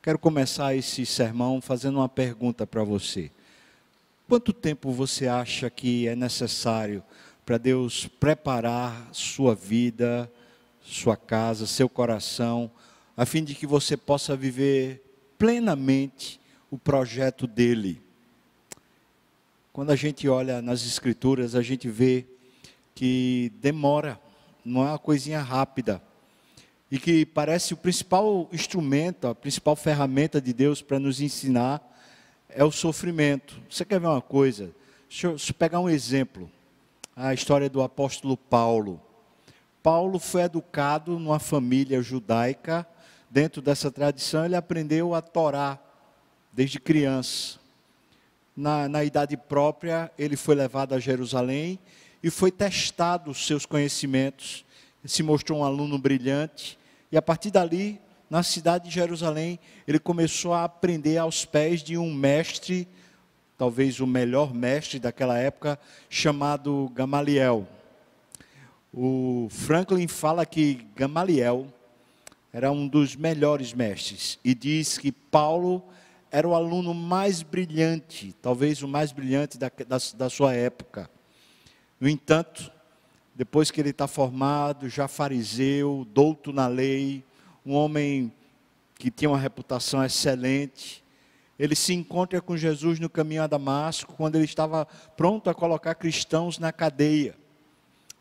Quero começar esse sermão fazendo uma pergunta para você. Quanto tempo você acha que é necessário para Deus preparar sua vida, sua casa, seu coração, a fim de que você possa viver plenamente o projeto dele? Quando a gente olha nas Escrituras, a gente vê que demora, não é uma coisinha rápida. E que parece o principal instrumento, a principal ferramenta de Deus para nos ensinar é o sofrimento. Você quer ver uma coisa? Deixa eu, deixa eu pegar um exemplo. A história do apóstolo Paulo. Paulo foi educado numa família judaica. Dentro dessa tradição, ele aprendeu a Torá desde criança. Na, na idade própria, ele foi levado a Jerusalém e foi testado os seus conhecimentos. Se mostrou um aluno brilhante. E a partir dali, na cidade de Jerusalém, ele começou a aprender aos pés de um mestre, talvez o melhor mestre daquela época, chamado Gamaliel. O Franklin fala que Gamaliel era um dos melhores mestres e diz que Paulo era o aluno mais brilhante, talvez o mais brilhante da, da, da sua época. No entanto, depois que ele está formado, já fariseu, douto na lei, um homem que tinha uma reputação excelente. Ele se encontra com Jesus no caminho a Damasco, quando ele estava pronto a colocar cristãos na cadeia.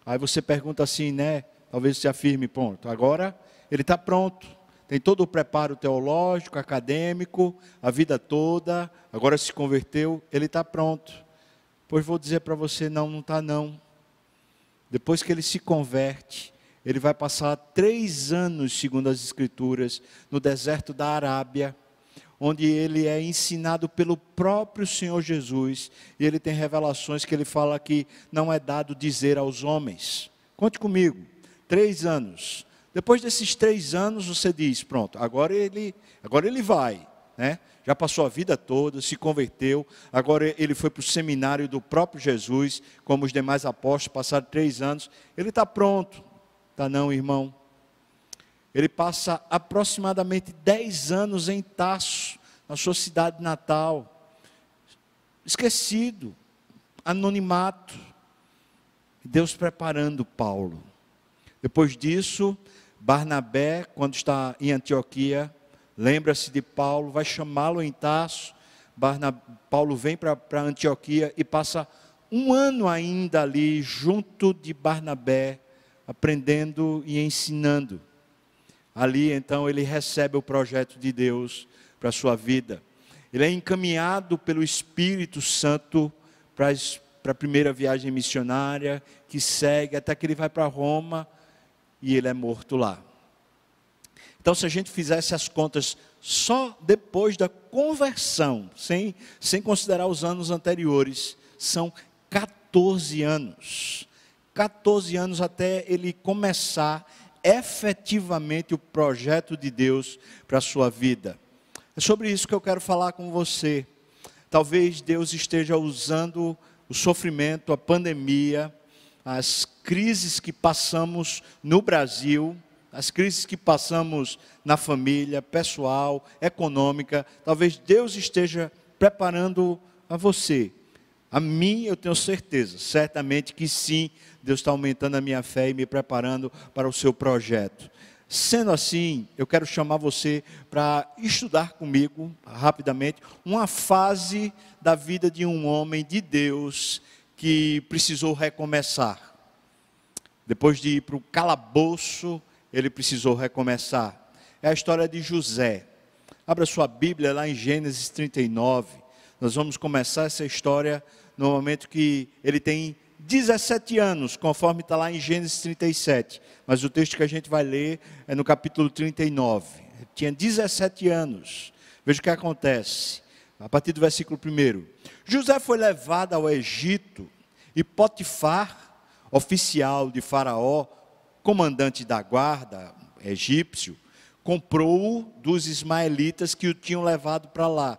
Aí você pergunta assim, né? Talvez você afirme, pronto, agora ele está pronto, tem todo o preparo teológico, acadêmico, a vida toda, agora se converteu, ele está pronto. Pois vou dizer para você, não, não está não. Depois que ele se converte, ele vai passar três anos, segundo as Escrituras, no deserto da Arábia, onde ele é ensinado pelo próprio Senhor Jesus, e ele tem revelações que ele fala que não é dado dizer aos homens. Conte comigo, três anos. Depois desses três anos, você diz: pronto, agora ele, agora ele vai. Né? Já passou a vida toda, se converteu, agora ele foi para o seminário do próprio Jesus, como os demais apóstolos, passaram três anos, ele está pronto, Tá não, irmão. Ele passa aproximadamente 10 anos em Taço, na sua cidade natal. Esquecido, anonimato. Deus preparando Paulo. Depois disso, Barnabé, quando está em Antioquia, lembra-se de Paulo, vai chamá-lo em Taço. Paulo vem para Antioquia e passa um ano ainda ali, junto de Barnabé, aprendendo e ensinando. Ali então ele recebe o projeto de Deus para a sua vida. Ele é encaminhado pelo Espírito Santo para a primeira viagem missionária, que segue até que ele vai para Roma e ele é morto lá. Então, se a gente fizesse as contas só depois da conversão, sem, sem considerar os anos anteriores, são 14 anos. 14 anos até ele começar efetivamente o projeto de Deus para a sua vida. É sobre isso que eu quero falar com você. Talvez Deus esteja usando o sofrimento, a pandemia, as crises que passamos no Brasil, as crises que passamos na família, pessoal, econômica, talvez Deus esteja preparando a você. A mim, eu tenho certeza, certamente que sim, Deus está aumentando a minha fé e me preparando para o seu projeto. Sendo assim, eu quero chamar você para estudar comigo, rapidamente, uma fase da vida de um homem de Deus que precisou recomeçar. Depois de ir para o calabouço, ele precisou recomeçar. É a história de José. Abra sua Bíblia lá em Gênesis 39. Nós vamos começar essa história no momento que ele tem 17 anos, conforme está lá em Gênesis 37. Mas o texto que a gente vai ler é no capítulo 39. Ele tinha 17 anos. Veja o que acontece. A partir do versículo 1. José foi levado ao Egito e Potifar, oficial de Faraó, comandante da guarda egípcio, comprou-o dos ismaelitas que o tinham levado para lá.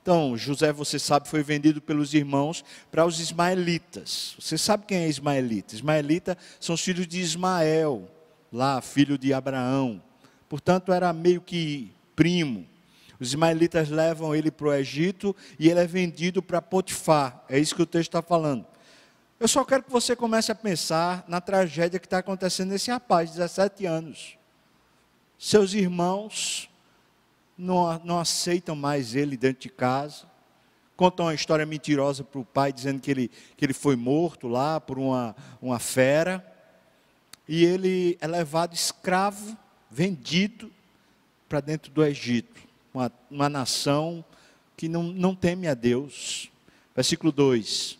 Então, José, você sabe, foi vendido pelos irmãos para os ismaelitas. Você sabe quem é ismaelita? Ismaelita são os filhos de Ismael, lá, filho de Abraão. Portanto, era meio que primo. Os ismaelitas levam ele para o Egito e ele é vendido para Potifar. É isso que o texto está falando. Eu só quero que você comece a pensar na tragédia que está acontecendo nesse rapaz, 17 anos. Seus irmãos não, não aceitam mais ele dentro de casa. Contam uma história mentirosa para o pai, dizendo que ele, que ele foi morto lá por uma, uma fera. E ele é levado escravo, vendido para dentro do Egito. Uma, uma nação que não, não teme a Deus. Versículo 2: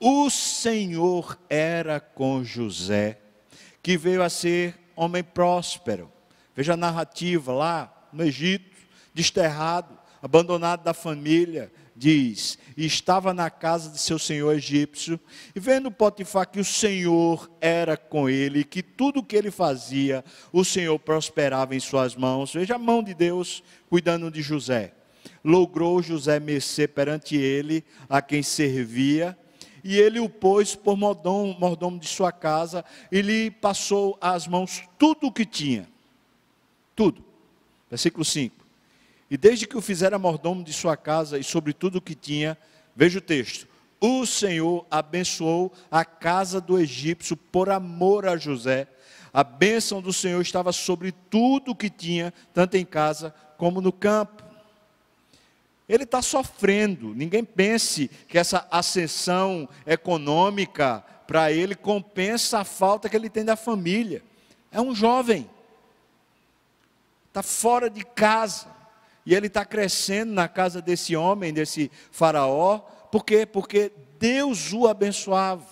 O Senhor era com José, que veio a ser homem próspero Veja a narrativa lá no Egito, desterrado, abandonado da família, diz: E estava na casa de seu senhor egípcio, e vendo Potifar que o Senhor era com ele, que tudo o que ele fazia, o Senhor prosperava em suas mãos. Veja a mão de Deus cuidando de José. Logrou José mercê perante ele, a quem servia, e ele o pôs por mordomo, mordomo de sua casa, e lhe passou às mãos tudo o que tinha tudo. Versículo 5. E desde que o fizera mordomo de sua casa e sobre tudo o que tinha, veja o texto. O Senhor abençoou a casa do egípcio por amor a José. A bênção do Senhor estava sobre tudo o que tinha, tanto em casa como no campo. Ele está sofrendo. Ninguém pense que essa ascensão econômica para ele compensa a falta que ele tem da família. É um jovem está fora de casa. E ele está crescendo na casa desse homem, desse faraó. Por quê? Porque Deus o abençoava.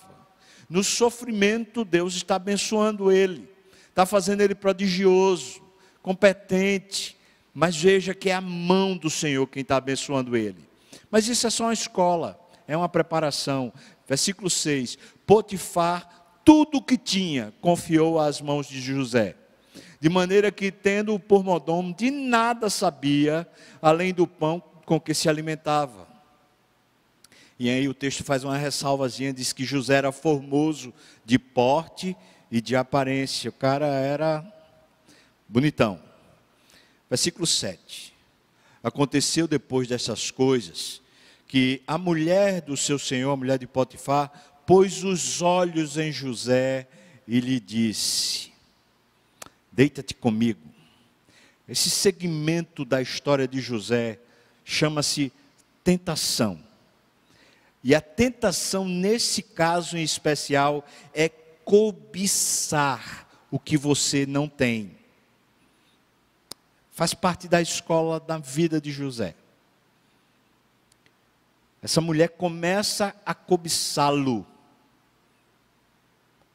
No sofrimento, Deus está abençoando ele. Está fazendo ele prodigioso, competente. Mas veja que é a mão do Senhor quem está abençoando ele. Mas isso é só uma escola, é uma preparação. Versículo 6: Potifar, tudo o que tinha, confiou às mãos de José de maneira que, tendo por mordomo, de nada sabia, além do pão com que se alimentava. E aí o texto faz uma ressalvazinha, diz que José era formoso de porte e de aparência. O cara era bonitão. Versículo 7. Aconteceu depois dessas coisas que a mulher do seu senhor, a mulher de Potifar, pôs os olhos em José e lhe disse: Deita-te comigo. Esse segmento da história de José chama-se tentação. E a tentação, nesse caso em especial, é cobiçar o que você não tem. Faz parte da escola da vida de José. Essa mulher começa a cobiçá-lo.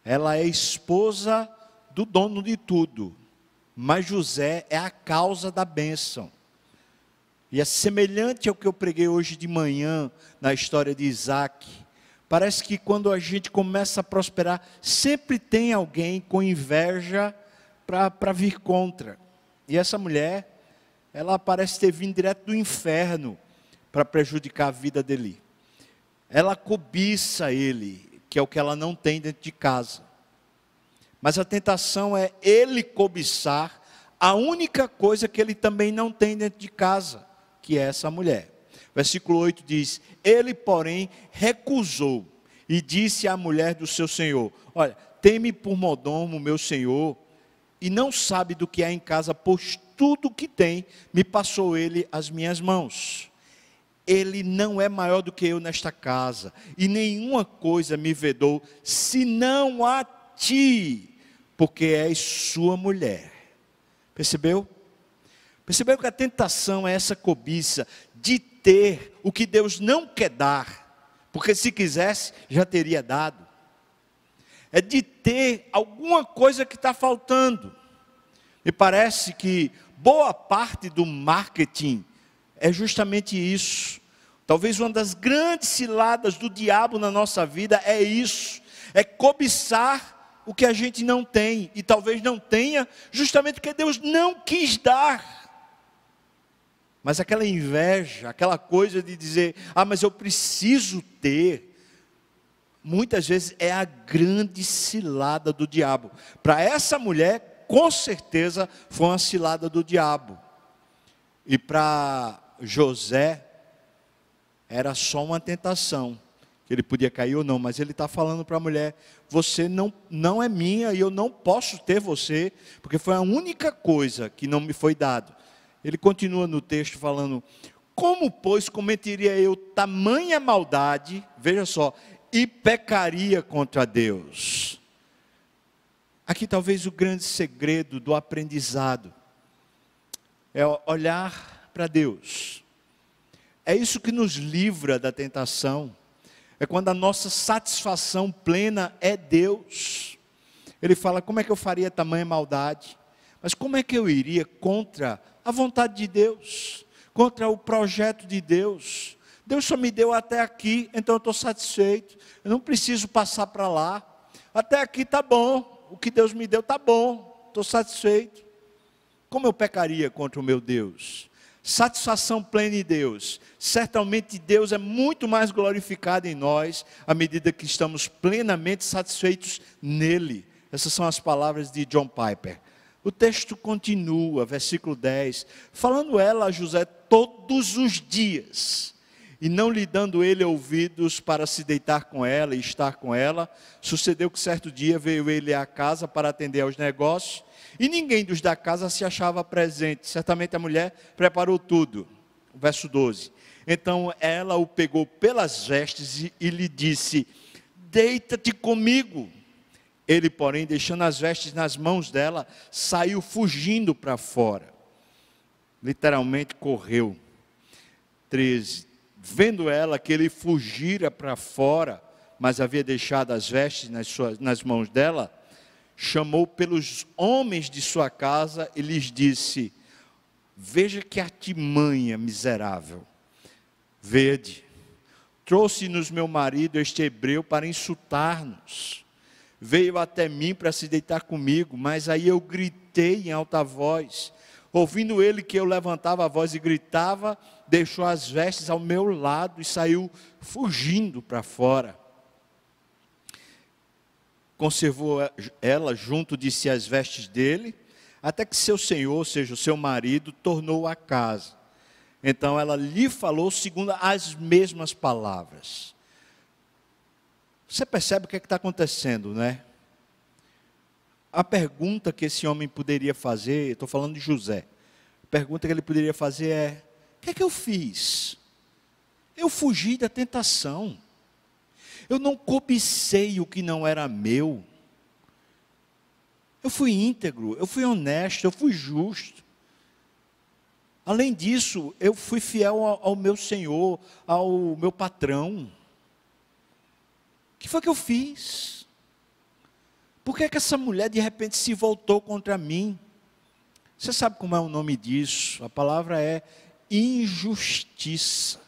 Ela é esposa do dono de tudo, mas José é a causa da bênção. E é semelhante ao que eu preguei hoje de manhã na história de Isaac. Parece que quando a gente começa a prosperar, sempre tem alguém com inveja para vir contra. E essa mulher, ela parece ter vindo direto do inferno para prejudicar a vida dele. Ela cobiça ele, que é o que ela não tem dentro de casa. Mas a tentação é ele cobiçar a única coisa que ele também não tem dentro de casa, que é essa mulher. Versículo 8 diz: Ele, porém, recusou e disse à mulher do seu senhor: Olha, teme por modomo meu senhor, e não sabe do que há em casa, pois tudo que tem me passou ele às minhas mãos. Ele não é maior do que eu nesta casa, e nenhuma coisa me vedou, senão a ti, porque és sua mulher. Percebeu? Percebeu que a tentação é essa cobiça de ter o que Deus não quer dar, porque se quisesse já teria dado. É de ter alguma coisa que está faltando. Me parece que boa parte do marketing é justamente isso. Talvez uma das grandes ciladas do diabo na nossa vida é isso: é cobiçar o que a gente não tem, e talvez não tenha, justamente porque Deus não quis dar. Mas aquela inveja, aquela coisa de dizer, ah, mas eu preciso ter, muitas vezes é a grande cilada do diabo. Para essa mulher, com certeza, foi uma cilada do diabo. E para José, era só uma tentação, que ele podia cair ou não, mas ele está falando para a mulher: você não, não é minha e eu não posso ter você, porque foi a única coisa que não me foi dado. Ele continua no texto falando: como, pois, cometeria eu tamanha maldade, veja só, e pecaria contra Deus? Aqui talvez o grande segredo do aprendizado é olhar para Deus. É isso que nos livra da tentação. É quando a nossa satisfação plena é Deus. Ele fala: como é que eu faria tamanha maldade? Mas como é que eu iria contra a vontade de Deus? Contra o projeto de Deus? Deus só me deu até aqui, então eu estou satisfeito. Eu não preciso passar para lá. Até aqui está bom o que Deus me deu está bom, estou satisfeito. Como eu pecaria contra o meu Deus? Satisfação plena em Deus. Certamente Deus é muito mais glorificado em nós à medida que estamos plenamente satisfeitos nele. Essas são as palavras de John Piper. O texto continua, versículo 10, falando ela a José todos os dias e não lhe dando ele ouvidos para se deitar com ela e estar com ela, sucedeu que certo dia veio ele à casa para atender aos negócios, e ninguém dos da casa se achava presente. Certamente a mulher preparou tudo. Verso 12. Então ela o pegou pelas vestes e, e lhe disse: Deita-te comigo. Ele, porém, deixando as vestes nas mãos dela, saiu fugindo para fora. Literalmente correu. 13 vendo ela que ele fugira para fora, mas havia deixado as vestes nas, suas, nas mãos dela, chamou pelos homens de sua casa e lhes disse: Veja que artimanha miserável. Vede, trouxe-nos meu marido, este hebreu, para insultar-nos. Veio até mim para se deitar comigo, mas aí eu gritei em alta voz. Ouvindo ele que eu levantava a voz e gritava, deixou as vestes ao meu lado e saiu fugindo para fora. Conservou ela junto de si as vestes dele, até que seu senhor, ou seja, o seu marido, tornou a casa. Então ela lhe falou segundo as mesmas palavras. Você percebe o que é está acontecendo, né? A pergunta que esse homem poderia fazer, estou falando de José, a pergunta que ele poderia fazer é: que é que eu fiz? Eu fugi da tentação. Eu não cobicei o que não era meu. Eu fui íntegro, eu fui honesto, eu fui justo. Além disso, eu fui fiel ao, ao meu Senhor, ao meu patrão. O que foi que eu fiz? Por que, é que essa mulher de repente se voltou contra mim? Você sabe como é o nome disso? A palavra é injustiça.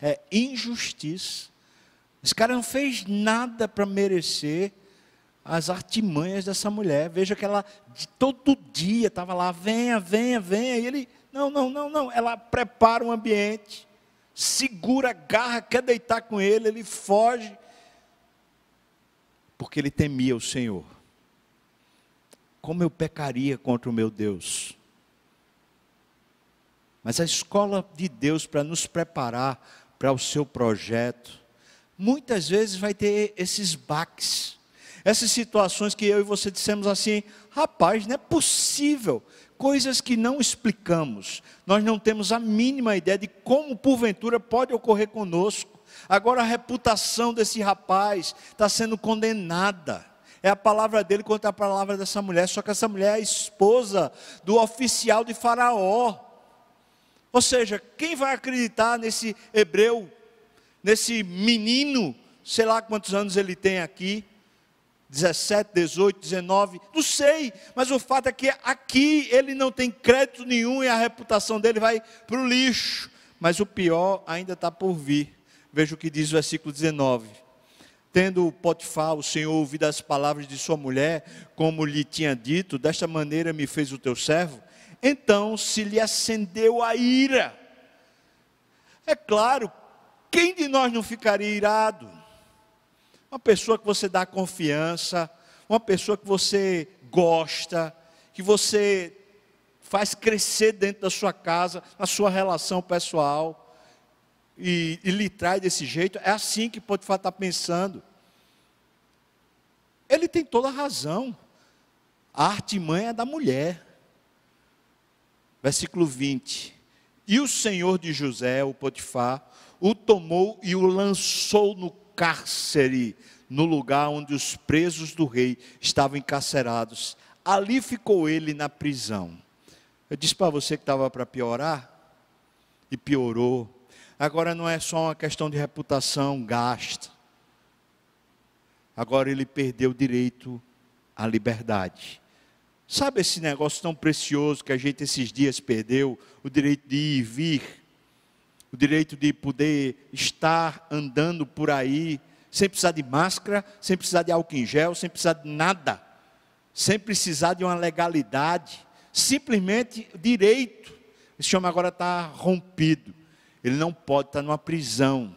É injustiça. Esse cara não fez nada para merecer as artimanhas dessa mulher. Veja que ela de todo dia estava lá, venha, venha, venha. E ele, não, não, não, não. Ela prepara um ambiente, segura, agarra, quer deitar com ele, ele foge. Porque ele temia o Senhor. Como eu pecaria contra o meu Deus? Mas a escola de Deus para nos preparar para o seu projeto, muitas vezes vai ter esses baques, essas situações que eu e você dissemos assim: rapaz, não é possível, coisas que não explicamos, nós não temos a mínima ideia de como porventura pode ocorrer conosco. Agora a reputação desse rapaz está sendo condenada. É a palavra dele contra a palavra dessa mulher, só que essa mulher é a esposa do oficial de Faraó. Ou seja, quem vai acreditar nesse hebreu, nesse menino, sei lá quantos anos ele tem aqui, 17, 18, 19, não sei, mas o fato é que aqui ele não tem crédito nenhum e a reputação dele vai para o lixo. Mas o pior ainda está por vir. Veja o que diz o versículo 19. Tendo Potifar, o Senhor, ouvido as palavras de sua mulher, como lhe tinha dito, desta maneira me fez o teu servo, então se lhe acendeu a ira. É claro, quem de nós não ficaria irado? Uma pessoa que você dá confiança, uma pessoa que você gosta, que você faz crescer dentro da sua casa, na sua relação pessoal, e, e lhe traz desse jeito, é assim que Potifar está pensando. Ele tem toda a razão. A artimanha é da mulher. Versículo 20. E o senhor de José, o Potifar, o tomou e o lançou no cárcere, no lugar onde os presos do rei estavam encarcerados. Ali ficou ele na prisão. Eu disse para você que estava para piorar, e piorou. Agora não é só uma questão de reputação gasta. Agora ele perdeu o direito à liberdade. Sabe esse negócio tão precioso que a gente esses dias perdeu? O direito de ir e vir, o direito de poder estar andando por aí, sem precisar de máscara, sem precisar de álcool em gel, sem precisar de nada, sem precisar de uma legalidade, simplesmente direito. Esse homem agora está rompido, ele não pode estar numa prisão.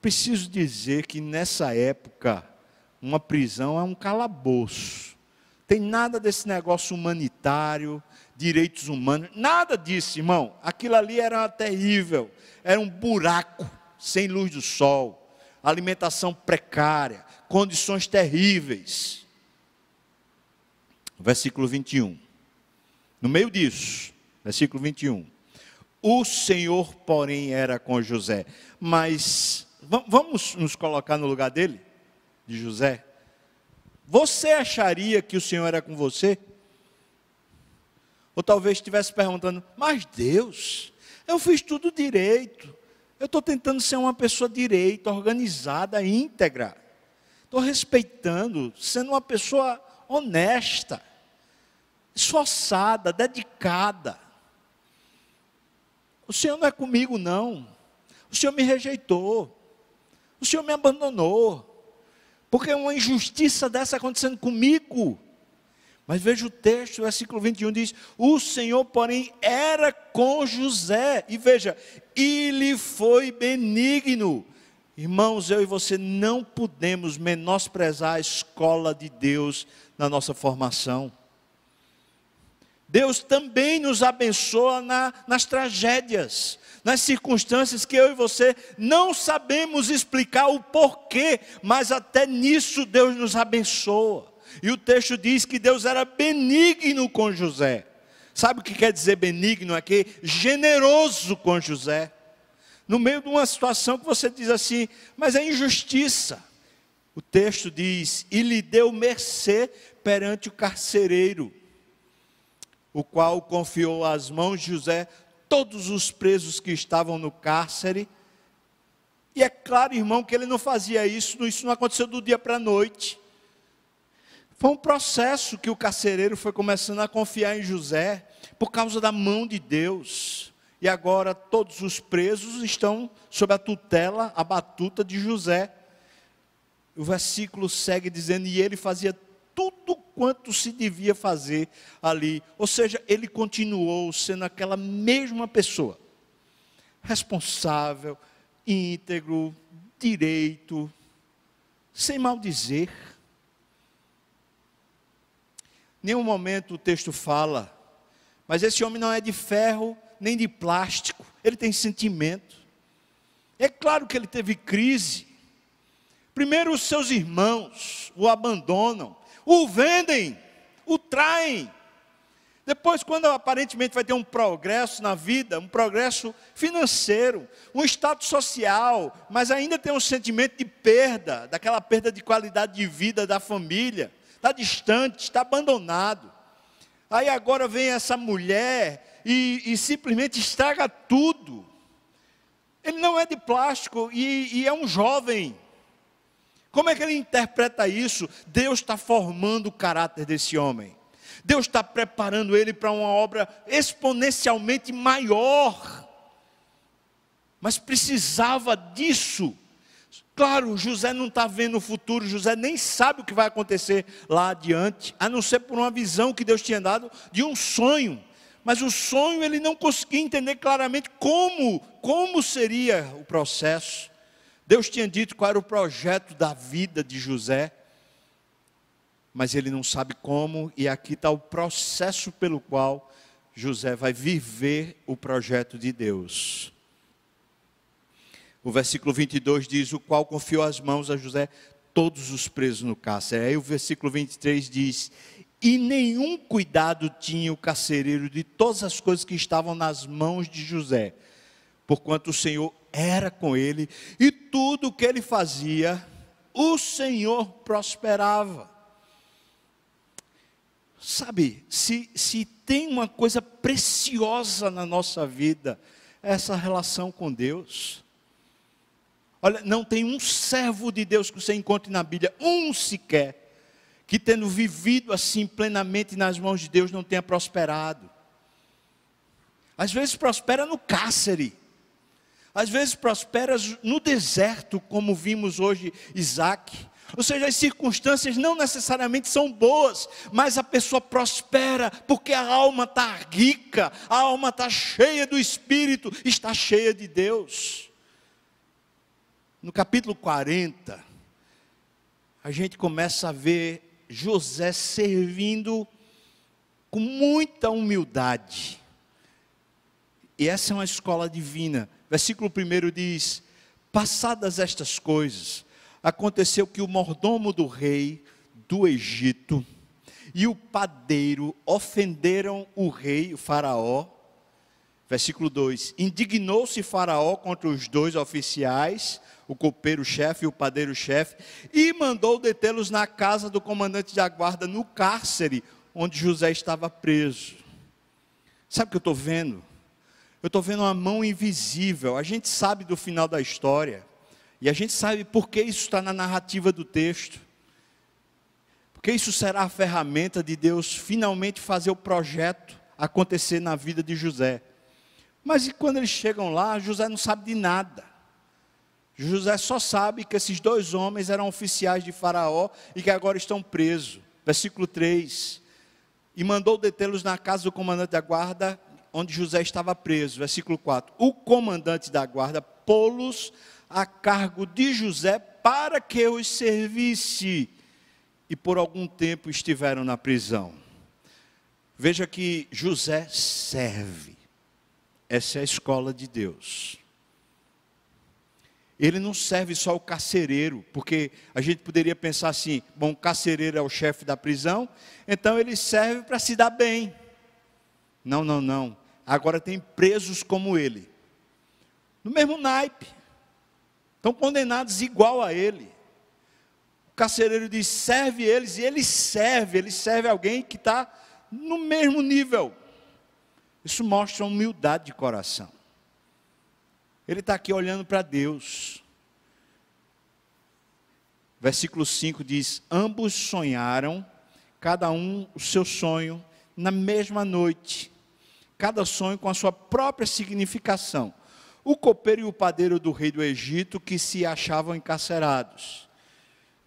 Preciso dizer que nessa época, uma prisão é um calabouço tem nada desse negócio humanitário, direitos humanos, nada disso, irmão. Aquilo ali era terrível, era um buraco sem luz do sol, alimentação precária, condições terríveis. Versículo 21. No meio disso, versículo 21. O Senhor, porém, era com José. Mas vamos nos colocar no lugar dele, de José. Você acharia que o Senhor era com você? Ou talvez estivesse perguntando, mas Deus, eu fiz tudo direito. Eu estou tentando ser uma pessoa direita, organizada, íntegra. Estou respeitando, sendo uma pessoa honesta, esforçada, dedicada. O Senhor não é comigo, não. O Senhor me rejeitou. O Senhor me abandonou. Porque uma injustiça dessa acontecendo comigo. Mas veja o texto, versículo 21 diz: O Senhor, porém, era com José. E veja, ele foi benigno. Irmãos, eu e você não podemos menosprezar a escola de Deus na nossa formação. Deus também nos abençoa na, nas tragédias nas circunstâncias que eu e você não sabemos explicar o porquê, mas até nisso Deus nos abençoa. E o texto diz que Deus era benigno com José. Sabe o que quer dizer benigno aqui? Generoso com José. No meio de uma situação que você diz assim, mas é injustiça. O texto diz: e lhe deu mercê perante o carcereiro, o qual confiou às mãos de José todos os presos que estavam no cárcere. E é claro, irmão, que ele não fazia isso, isso não aconteceu do dia para a noite. Foi um processo que o carcereiro foi começando a confiar em José, por causa da mão de Deus. E agora todos os presos estão sob a tutela, a batuta de José. O versículo segue dizendo: E ele fazia quanto se devia fazer ali. Ou seja, ele continuou sendo aquela mesma pessoa, responsável, íntegro, direito, sem maldizer. Nenhum momento o texto fala, mas esse homem não é de ferro nem de plástico, ele tem sentimento. É claro que ele teve crise. Primeiro, os seus irmãos o abandonam, o vendem, o traem. Depois, quando aparentemente vai ter um progresso na vida, um progresso financeiro, um status social, mas ainda tem um sentimento de perda, daquela perda de qualidade de vida da família, está distante, está abandonado. Aí agora vem essa mulher e, e simplesmente estraga tudo. Ele não é de plástico e, e é um jovem. Como é que ele interpreta isso? Deus está formando o caráter desse homem. Deus está preparando ele para uma obra exponencialmente maior. Mas precisava disso. Claro, José não está vendo o futuro, José nem sabe o que vai acontecer lá adiante, a não ser por uma visão que Deus tinha dado de um sonho. Mas o sonho ele não conseguia entender claramente como, como seria o processo. Deus tinha dito qual era o projeto da vida de José. mas ele não sabe como, e aqui está o processo pelo qual José vai viver o projeto de Deus. O versículo 22 diz: O qual confiou as mãos a José todos os presos no cárcere. Aí o versículo 23 diz: E nenhum cuidado tinha o carcereiro de todas as coisas que estavam nas mãos de José, porquanto o Senhor era com ele, e tudo o que ele fazia, o Senhor prosperava. Sabe, se, se tem uma coisa preciosa na nossa vida, é essa relação com Deus. Olha, não tem um servo de Deus que você encontre na Bíblia, um sequer, que tendo vivido assim plenamente nas mãos de Deus não tenha prosperado. Às vezes prospera no cárcere, às vezes prospera no deserto, como vimos hoje Isaac. Ou seja, as circunstâncias não necessariamente são boas, mas a pessoa prospera porque a alma está rica, a alma está cheia do Espírito, está cheia de Deus. No capítulo 40, a gente começa a ver José servindo com muita humildade. E essa é uma escola divina. Versículo 1 diz: Passadas estas coisas, aconteceu que o mordomo do rei do Egito e o padeiro ofenderam o rei, o Faraó. Versículo 2: Indignou-se Faraó contra os dois oficiais, o copeiro-chefe e o padeiro-chefe, e mandou detê-los na casa do comandante da guarda, no cárcere, onde José estava preso. Sabe o que eu estou vendo? Eu estou vendo uma mão invisível. A gente sabe do final da história. E a gente sabe por que isso está na narrativa do texto. Porque isso será a ferramenta de Deus finalmente fazer o projeto acontecer na vida de José. Mas e quando eles chegam lá, José não sabe de nada. José só sabe que esses dois homens eram oficiais de Faraó e que agora estão presos. Versículo 3. E mandou detê-los na casa do comandante da guarda, onde José estava preso. Versículo 4. O comandante da guarda pô-los a cargo de José para que os servisse. E por algum tempo estiveram na prisão. Veja que José serve. Essa é a escola de Deus. Ele não serve só o carcereiro, porque a gente poderia pensar assim: bom, o carcereiro é o chefe da prisão, então ele serve para se dar bem. Não, não, não. Agora tem presos como ele, no mesmo naipe estão condenados igual a ele. O carcereiro diz: serve eles, e ele serve, ele serve alguém que está no mesmo nível. Isso mostra humildade de coração. Ele está aqui olhando para Deus. Versículo 5 diz: Ambos sonharam, cada um o seu sonho, na mesma noite, cada sonho com a sua própria significação o copeiro e o padeiro do rei do Egito que se achavam encarcerados.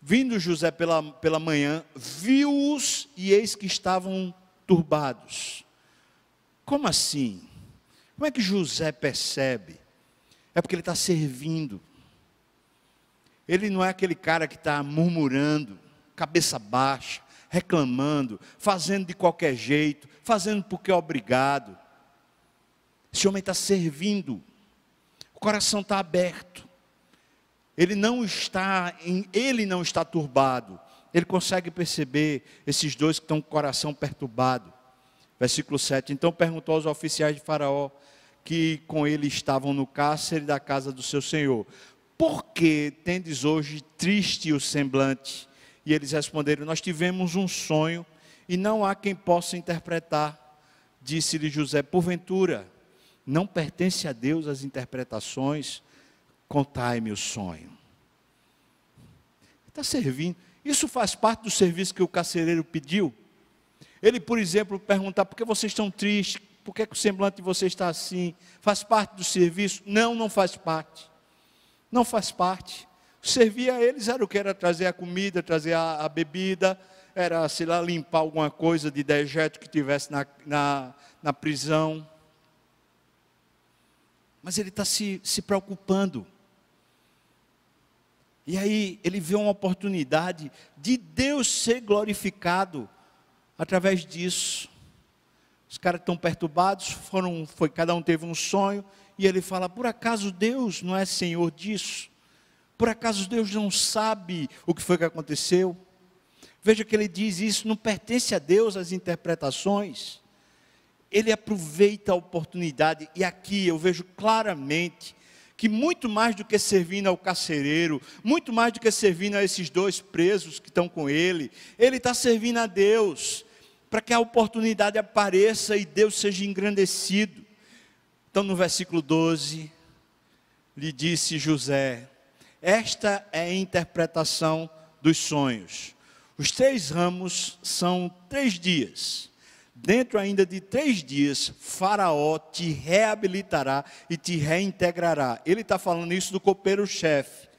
Vindo José pela, pela manhã, viu-os e eis que estavam turbados. Como assim? Como é que José percebe? É porque ele está servindo. Ele não é aquele cara que está murmurando, cabeça baixa, reclamando, fazendo de qualquer jeito, fazendo porque é obrigado. Esse homem está servindo coração está aberto. Ele não está, em, ele não está turbado. Ele consegue perceber esses dois que estão com o coração perturbado. Versículo 7. Então perguntou aos oficiais de Faraó que com ele estavam no cárcere da casa do seu senhor: Por que tendes hoje triste o semblante? E eles responderam: Nós tivemos um sonho e não há quem possa interpretar. Disse-lhe José: Porventura, não pertence a Deus as interpretações, contai-me o sonho. Está servindo. Isso faz parte do serviço que o carcereiro pediu. Ele, por exemplo, perguntar por que vocês estão tristes, por que, que o semblante de vocês está assim? Faz parte do serviço? Não, não faz parte. Não faz parte. Servir a eles era o que? Era trazer a comida, trazer a, a bebida, era, sei lá, limpar alguma coisa de dejeto que tivesse na, na, na prisão mas ele está se, se preocupando. E aí ele vê uma oportunidade de Deus ser glorificado através disso. Os caras estão perturbados, foram, foi, cada um teve um sonho, e ele fala: por acaso Deus não é senhor disso? Por acaso Deus não sabe o que foi que aconteceu? Veja que ele diz isso, não pertence a Deus as interpretações. Ele aproveita a oportunidade, e aqui eu vejo claramente que muito mais do que servindo ao carcereiro, muito mais do que servindo a esses dois presos que estão com ele, ele está servindo a Deus, para que a oportunidade apareça e Deus seja engrandecido. Então, no versículo 12, lhe disse José: Esta é a interpretação dos sonhos. Os três ramos são três dias. Dentro ainda de três dias, Faraó te reabilitará e te reintegrará. Ele está falando isso do copeiro-chefe.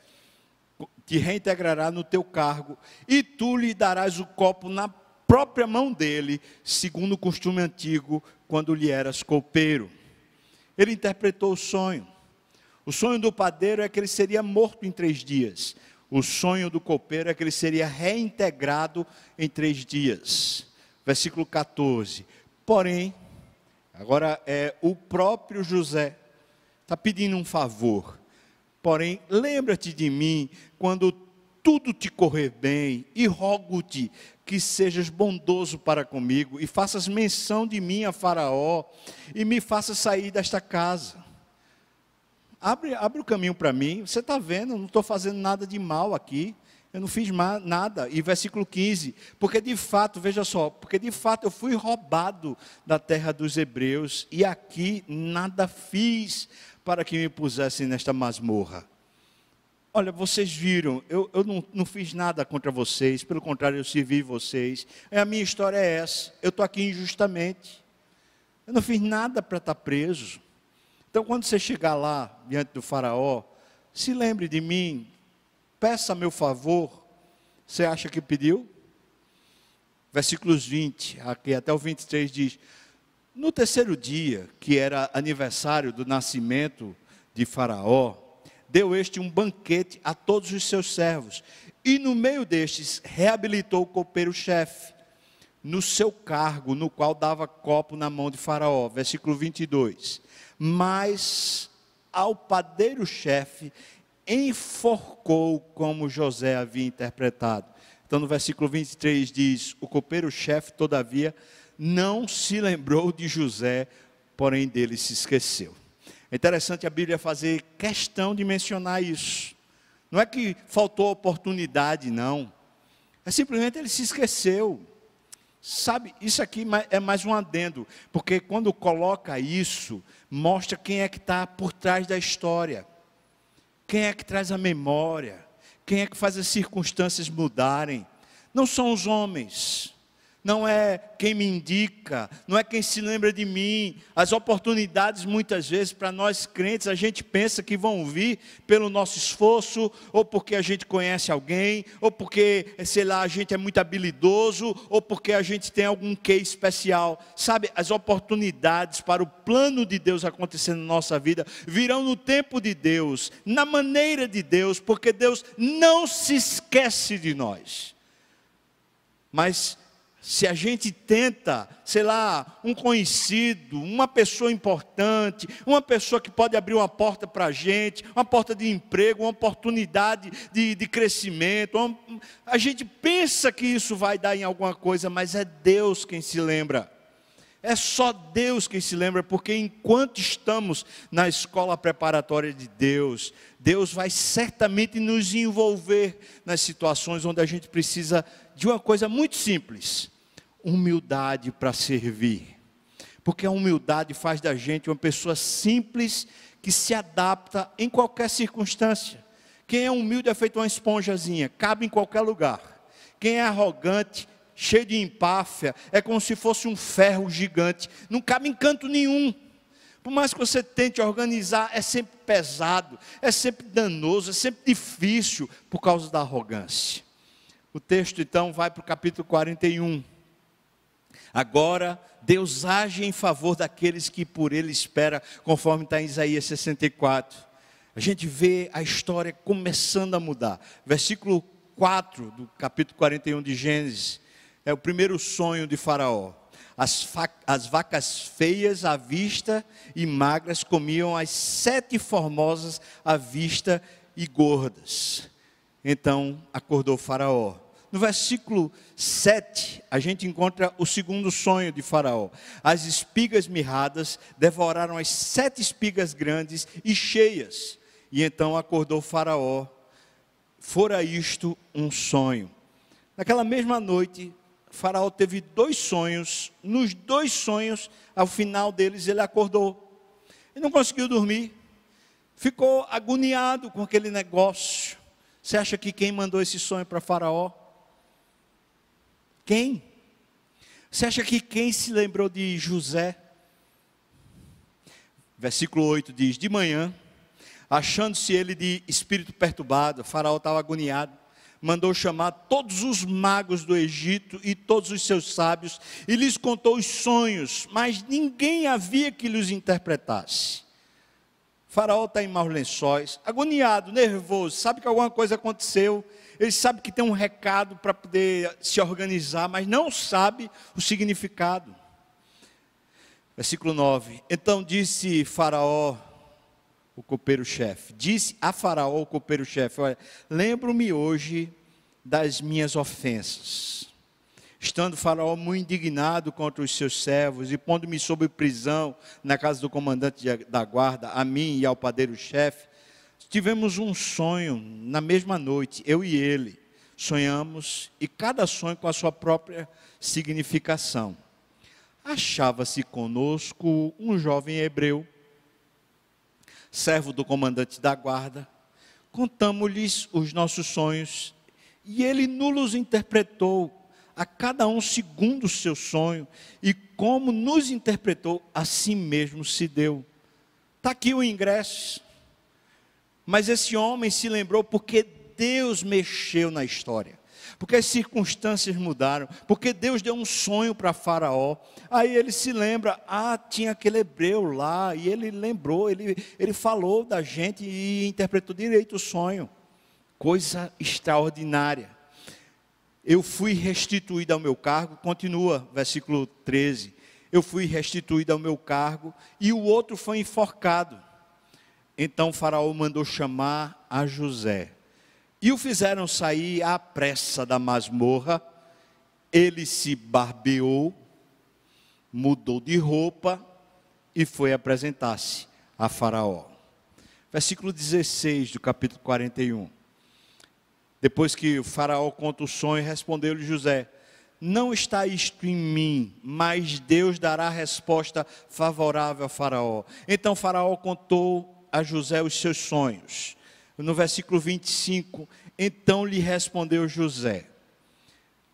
Te reintegrará no teu cargo, e tu lhe darás o copo na própria mão dele, segundo o costume antigo, quando lhe eras copeiro. Ele interpretou o sonho. O sonho do padeiro é que ele seria morto em três dias. O sonho do copeiro é que ele seria reintegrado em três dias. Versículo 14. Porém, agora é o próprio José está pedindo um favor. Porém, lembra-te de mim quando tudo te correr bem, e rogo-te que sejas bondoso para comigo, e faças menção de mim a Faraó, e me faças sair desta casa. Abre, abre o caminho para mim, você está vendo, não estou fazendo nada de mal aqui, eu não fiz nada. E versículo 15, porque de fato, veja só, porque de fato eu fui roubado da terra dos hebreus, e aqui nada fiz para que me pusessem nesta masmorra. Olha, vocês viram, eu, eu não, não, fiz nada contra vocês, pelo contrário, eu servi vocês. A minha história é essa: eu estou aqui injustamente. Eu não fiz nada para estar preso. Então, quando você chegar lá, diante do Faraó, se lembre de mim, peça meu favor. Você acha que pediu? Versículos 20, aqui até o 23 diz: No terceiro dia, que era aniversário do nascimento de Faraó, deu este um banquete a todos os seus servos, e no meio destes reabilitou o copeiro-chefe, no seu cargo, no qual dava copo na mão de Faraó. Versículo 22. Mas ao padeiro-chefe enforcou como José havia interpretado. Então no versículo 23 diz: O copeiro-chefe, todavia, não se lembrou de José, porém dele se esqueceu. É interessante a Bíblia fazer questão de mencionar isso. Não é que faltou oportunidade, não. É simplesmente ele se esqueceu. Sabe, isso aqui é mais um adendo, porque quando coloca isso, mostra quem é que está por trás da história, quem é que traz a memória, quem é que faz as circunstâncias mudarem. Não são os homens, não é quem me indica, não é quem se lembra de mim. As oportunidades, muitas vezes, para nós crentes, a gente pensa que vão vir pelo nosso esforço, ou porque a gente conhece alguém, ou porque, sei lá, a gente é muito habilidoso, ou porque a gente tem algum quê especial. Sabe, as oportunidades para o plano de Deus acontecendo na nossa vida virão no tempo de Deus, na maneira de Deus, porque Deus não se esquece de nós. Mas se a gente tenta, sei lá, um conhecido, uma pessoa importante, uma pessoa que pode abrir uma porta para a gente, uma porta de emprego, uma oportunidade de, de crescimento, uma, a gente pensa que isso vai dar em alguma coisa, mas é Deus quem se lembra. É só Deus quem se lembra, porque enquanto estamos na escola preparatória de Deus, Deus vai certamente nos envolver nas situações onde a gente precisa de uma coisa muito simples humildade para servir. Porque a humildade faz da gente uma pessoa simples que se adapta em qualquer circunstância. Quem é humilde é feito uma esponjazinha, cabe em qualquer lugar. Quem é arrogante, cheio de empáfia, é como se fosse um ferro gigante, não cabe em canto nenhum. Por mais que você tente organizar, é sempre pesado, é sempre danoso, é sempre difícil por causa da arrogância. O texto então vai para o capítulo 41. Agora, Deus age em favor daqueles que por Ele espera, conforme está em Isaías 64. a gente vê a história começando a mudar. Versículo 4 do capítulo 41 de Gênesis é o primeiro sonho de Faraó. As, as, vacas feias à vista e magras comiam as sete formosas à vista e gordas. Então acordou Faraó. No versículo 7, a gente encontra o segundo sonho de Faraó. As espigas mirradas devoraram as sete espigas grandes e cheias. E então acordou Faraó. Fora isto um sonho. Naquela mesma noite, Faraó teve dois sonhos. Nos dois sonhos, ao final deles, ele acordou. Ele não conseguiu dormir. Ficou agoniado com aquele negócio. Você acha que quem mandou esse sonho para Faraó? Quem? Você acha que quem se lembrou de José? Versículo 8 diz: De manhã, achando-se ele de espírito perturbado, Faraó estava agoniado mandou chamar todos os magos do Egito e todos os seus sábios e lhes contou os sonhos, mas ninguém havia que lhes interpretasse. Faraó está em maus lençóis, agoniado, nervoso, sabe que alguma coisa aconteceu, ele sabe que tem um recado para poder se organizar, mas não sabe o significado. Versículo 9: Então disse Faraó o copeiro-chefe. Disse a Faraó, o copeiro-chefe: Olha, lembro-me hoje das minhas ofensas. Estando Faraó muito indignado contra os seus servos e pondo-me sob prisão na casa do comandante da guarda, a mim e ao padeiro-chefe, tivemos um sonho na mesma noite, eu e ele. Sonhamos e cada sonho com a sua própria significação. Achava-se conosco um jovem hebreu servo do comandante da guarda, contamos-lhes os nossos sonhos, e ele nulos interpretou, a cada um segundo o seu sonho, e como nos interpretou, assim mesmo se deu. Está aqui o ingresso. Mas esse homem se lembrou porque Deus mexeu na história porque as circunstâncias mudaram, porque Deus deu um sonho para Faraó. Aí ele se lembra: ah, tinha aquele hebreu lá, e ele lembrou, ele, ele falou da gente e interpretou direito o sonho. Coisa extraordinária. Eu fui restituído ao meu cargo, continua, versículo 13. Eu fui restituído ao meu cargo e o outro foi enforcado. Então Faraó mandou chamar a José e o fizeram sair à pressa da masmorra. Ele se barbeou, mudou de roupa e foi apresentar-se a Faraó. Versículo 16 do capítulo 41. Depois que o Faraó conta o sonho, respondeu-lhe José: Não está isto em mim, mas Deus dará resposta favorável a Faraó. Então Faraó contou a José os seus sonhos no versículo 25, então lhe respondeu José: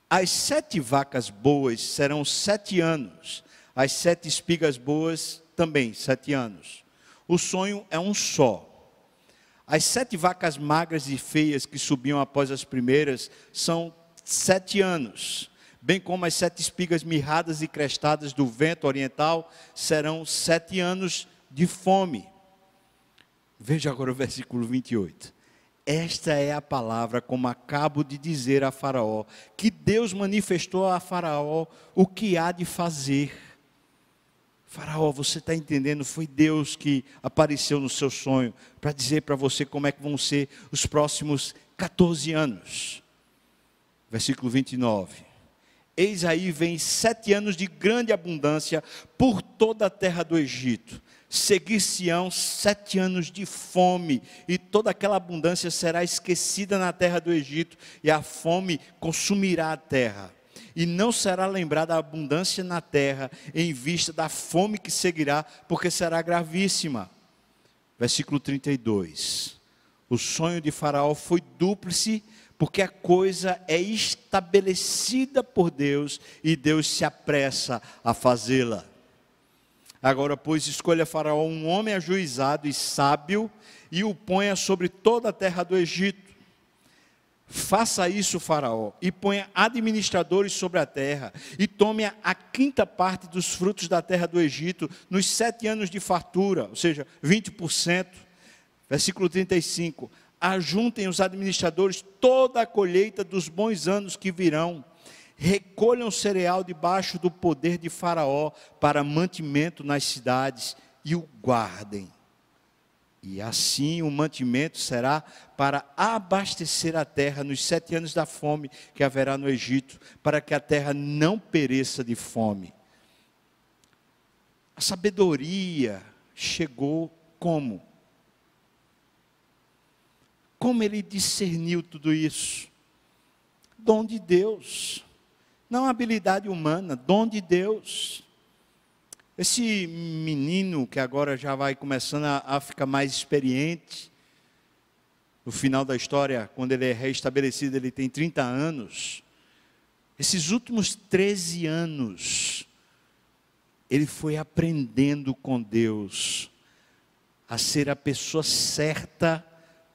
As sete vacas boas serão sete anos, as sete espigas boas também sete anos. O sonho é um só. As sete vacas magras e feias que subiam após as primeiras são sete anos, bem como as sete espigas mirradas e crestadas do vento oriental serão sete anos de fome. Veja agora o versículo 28. Esta é a palavra, como acabo de dizer a Faraó, que Deus manifestou a Faraó o que há de fazer. Faraó, você está entendendo? Foi Deus que apareceu no seu sonho para dizer para você como é que vão ser os próximos 14 anos. Versículo 29. Eis aí vem sete anos de grande abundância por toda a terra do Egito seguir-se-ão sete anos de fome, e toda aquela abundância será esquecida na terra do Egito, e a fome consumirá a terra. E não será lembrada a abundância na terra, em vista da fome que seguirá, porque será gravíssima. Versículo 32. O sonho de Faraó foi dúplice, porque a coisa é estabelecida por Deus e Deus se apressa a fazê-la. Agora, pois, escolha Faraó um homem ajuizado e sábio e o ponha sobre toda a terra do Egito. Faça isso, Faraó, e ponha administradores sobre a terra, e tome a quinta parte dos frutos da terra do Egito nos sete anos de fartura, ou seja, 20%. Versículo 35: Ajuntem os administradores toda a colheita dos bons anos que virão. Recolham cereal debaixo do poder de Faraó para mantimento nas cidades e o guardem. E assim o mantimento será para abastecer a terra nos sete anos da fome que haverá no Egito, para que a terra não pereça de fome. A sabedoria chegou como? Como ele discerniu tudo isso? Dom de Deus, não habilidade humana, dom de Deus. Esse menino que agora já vai começando a, a ficar mais experiente, no final da história, quando ele é reestabelecido, ele tem 30 anos. Esses últimos 13 anos, ele foi aprendendo com Deus a ser a pessoa certa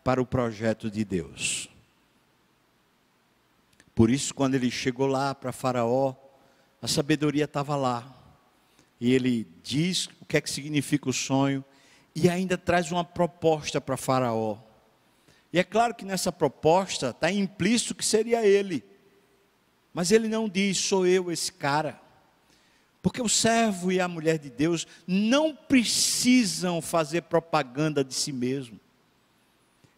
para o projeto de Deus. Por isso, quando ele chegou lá para Faraó, a sabedoria estava lá e ele diz o que é que significa o sonho e ainda traz uma proposta para Faraó. E é claro que nessa proposta está implícito que seria ele, mas ele não diz, sou eu esse cara. Porque o servo e a mulher de Deus não precisam fazer propaganda de si mesmo.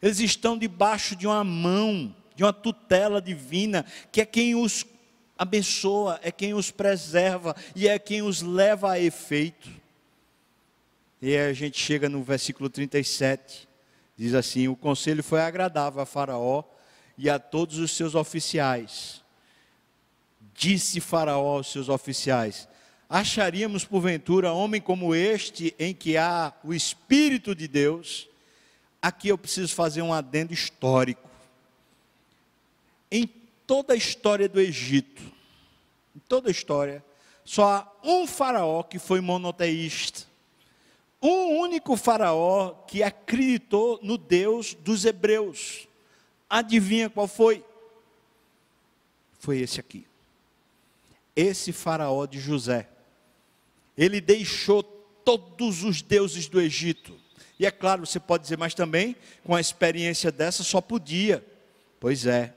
Eles estão debaixo de uma mão, de uma tutela divina, que é quem os abençoa, é quem os preserva e é quem os leva a efeito. E aí a gente chega no versículo 37, diz assim: O conselho foi agradável a Faraó e a todos os seus oficiais. Disse Faraó aos seus oficiais: Acharíamos porventura homem como este, em que há o Espírito de Deus? Aqui eu preciso fazer um adendo histórico. Em toda a história do Egito, em toda a história, só há um faraó que foi monoteísta. Um único faraó que acreditou no Deus dos hebreus. Adivinha qual foi? Foi esse aqui. Esse faraó de José. Ele deixou todos os deuses do Egito. E é claro, você pode dizer, mas também com a experiência dessa só podia. Pois é.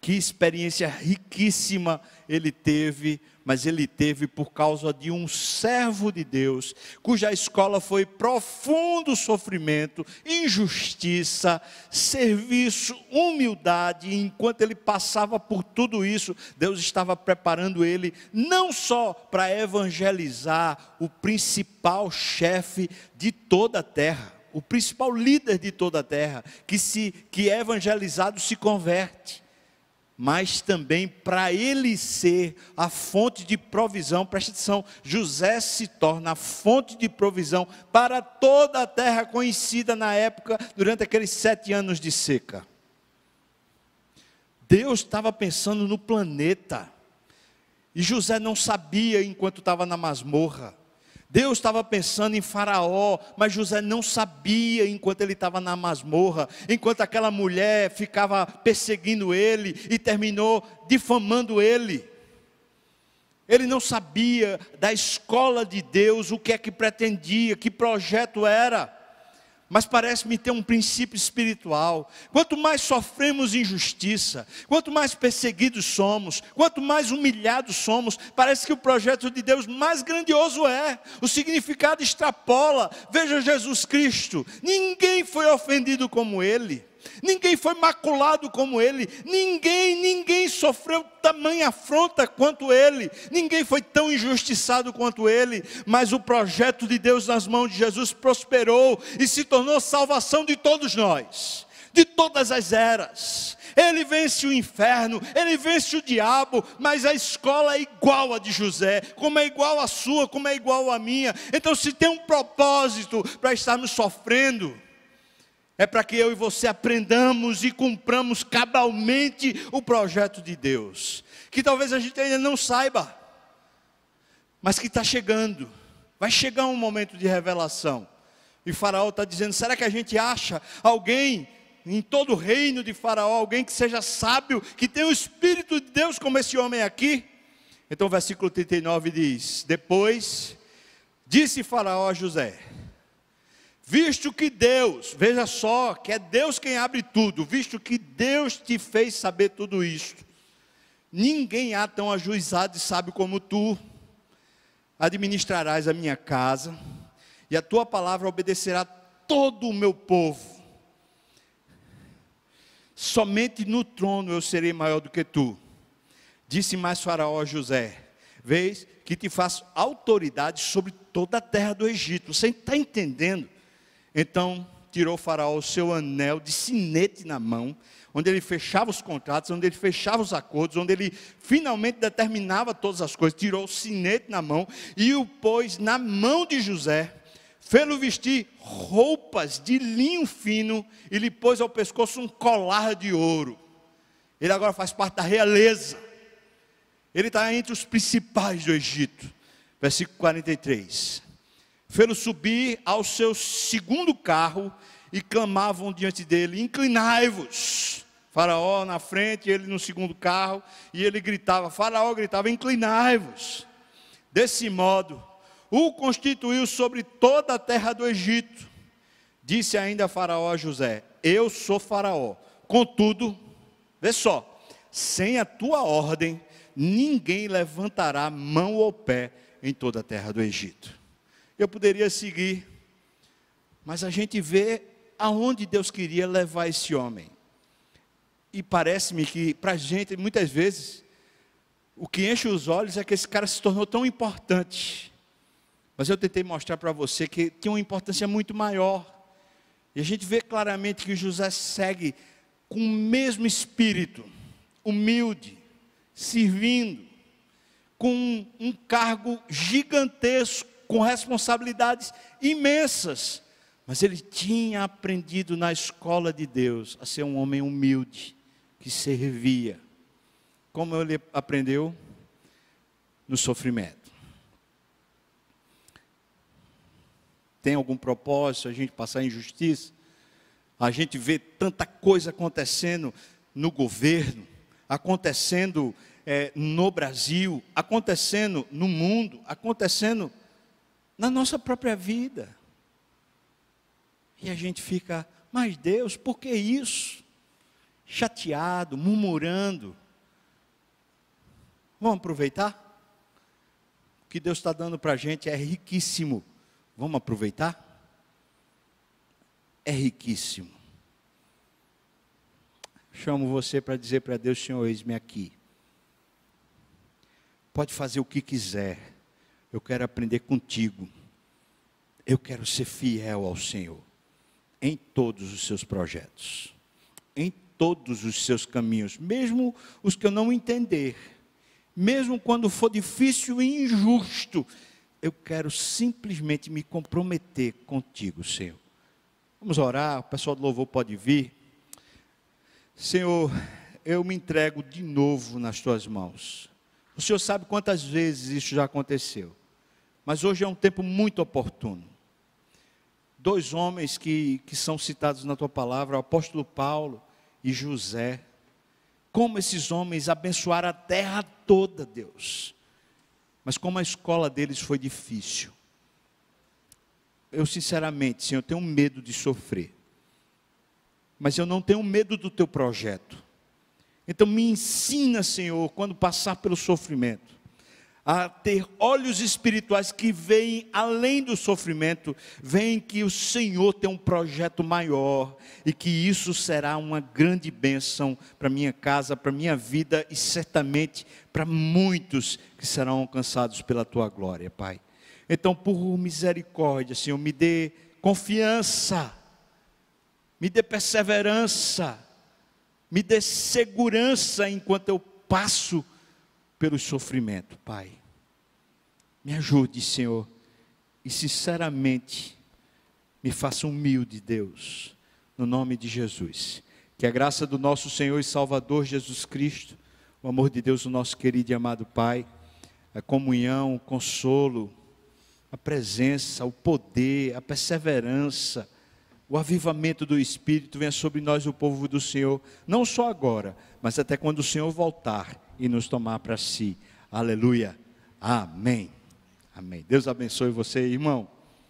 Que experiência riquíssima ele teve, mas ele teve por causa de um servo de Deus, cuja escola foi profundo sofrimento, injustiça, serviço, humildade. E enquanto ele passava por tudo isso, Deus estava preparando ele não só para evangelizar o principal chefe de toda a terra, o principal líder de toda a terra, que se que é evangelizado se converte mas também para ele ser a fonte de provisão. Presta atenção: José se torna a fonte de provisão para toda a terra conhecida na época, durante aqueles sete anos de seca. Deus estava pensando no planeta, e José não sabia enquanto estava na masmorra. Deus estava pensando em Faraó, mas José não sabia enquanto ele estava na masmorra, enquanto aquela mulher ficava perseguindo ele e terminou difamando ele. Ele não sabia da escola de Deus, o que é que pretendia, que projeto era mas parece-me ter um princípio espiritual. Quanto mais sofremos injustiça, quanto mais perseguidos somos, quanto mais humilhados somos, parece que o projeto de Deus mais grandioso é. O significado extrapola. Veja Jesus Cristo: ninguém foi ofendido como ele. Ninguém foi maculado como ele, ninguém, ninguém sofreu tamanha afronta quanto ele, ninguém foi tão injustiçado quanto ele, mas o projeto de Deus nas mãos de Jesus prosperou e se tornou salvação de todos nós, de todas as eras. Ele vence o inferno, ele vence o diabo, mas a escola é igual a de José, como é igual a sua, como é igual a minha. Então, se tem um propósito para estarmos sofrendo, é para que eu e você aprendamos e cumpramos cabalmente o projeto de Deus, que talvez a gente ainda não saiba, mas que está chegando. Vai chegar um momento de revelação. E Faraó está dizendo: será que a gente acha alguém em todo o reino de Faraó, alguém que seja sábio, que tenha o Espírito de Deus como esse homem aqui? Então o versículo 39 diz: Depois disse Faraó a José: Visto que Deus, veja só, que é Deus quem abre tudo, visto que Deus te fez saber tudo isto, ninguém há tão ajuizado e sábio como tu, administrarás a minha casa, e a tua palavra obedecerá todo o meu povo. Somente no trono eu serei maior do que tu. Disse mais Faraó a José: Vês que te faço autoridade sobre toda a terra do Egito. Você está entendendo? Então tirou Faraó o seu anel de sinete na mão, onde ele fechava os contratos, onde ele fechava os acordos, onde ele finalmente determinava todas as coisas, tirou o sinete na mão e o pôs na mão de José, fê-lo vestir roupas de linho fino e lhe pôs ao pescoço um colar de ouro. Ele agora faz parte da realeza. Ele está entre os principais do Egito. Versículo 43 fê-lo subir ao seu segundo carro e clamavam diante dele: Inclinai-vos. Faraó na frente, ele no segundo carro, e ele gritava: Faraó gritava: Inclinai-vos. Desse modo, o constituiu sobre toda a terra do Egito. Disse ainda Faraó a José: Eu sou Faraó. Contudo, vê só, sem a tua ordem, ninguém levantará mão ou pé em toda a terra do Egito. Eu poderia seguir, mas a gente vê aonde Deus queria levar esse homem. E parece-me que, para a gente, muitas vezes, o que enche os olhos é que esse cara se tornou tão importante. Mas eu tentei mostrar para você que tinha uma importância muito maior. E a gente vê claramente que José segue com o mesmo espírito, humilde, servindo, com um cargo gigantesco com responsabilidades imensas. Mas ele tinha aprendido na escola de Deus a ser um homem humilde, que servia. Como ele aprendeu? No sofrimento. Tem algum propósito a gente passar injustiça? A gente vê tanta coisa acontecendo no governo, acontecendo é, no Brasil, acontecendo no mundo, acontecendo na nossa própria vida. E a gente fica, mas Deus, por que isso? Chateado, murmurando. Vamos aproveitar? O que Deus está dando para a gente é riquíssimo. Vamos aproveitar? É riquíssimo. Chamo você para dizer para Deus, Senhor, eis-me aqui. Pode fazer o que quiser eu quero aprender contigo. Eu quero ser fiel ao Senhor em todos os seus projetos, em todos os seus caminhos, mesmo os que eu não entender, mesmo quando for difícil e injusto, eu quero simplesmente me comprometer contigo, Senhor. Vamos orar, o pessoal do louvor pode vir. Senhor, eu me entrego de novo nas tuas mãos. O Senhor sabe quantas vezes isso já aconteceu. Mas hoje é um tempo muito oportuno. Dois homens que, que são citados na tua palavra, o apóstolo Paulo e José. Como esses homens abençoaram a terra toda, Deus. Mas como a escola deles foi difícil. Eu, sinceramente, Senhor, tenho medo de sofrer. Mas eu não tenho medo do teu projeto. Então me ensina, Senhor, quando passar pelo sofrimento a ter olhos espirituais que veem além do sofrimento, veem que o Senhor tem um projeto maior e que isso será uma grande bênção para minha casa, para minha vida e certamente para muitos que serão alcançados pela tua glória, Pai. Então, por misericórdia, Senhor, me dê confiança, me dê perseverança, me dê segurança enquanto eu passo pelo sofrimento, Pai. Me ajude, Senhor, e sinceramente me faça humilde, Deus, no nome de Jesus. Que a graça do nosso Senhor e Salvador Jesus Cristo, o amor de Deus, o nosso querido e amado Pai, a comunhão, o consolo, a presença, o poder, a perseverança, o avivamento do Espírito venha sobre nós, o povo do Senhor, não só agora, mas até quando o Senhor voltar e nos tomar para si. Aleluia. Amém. Amém. Deus abençoe você, irmão.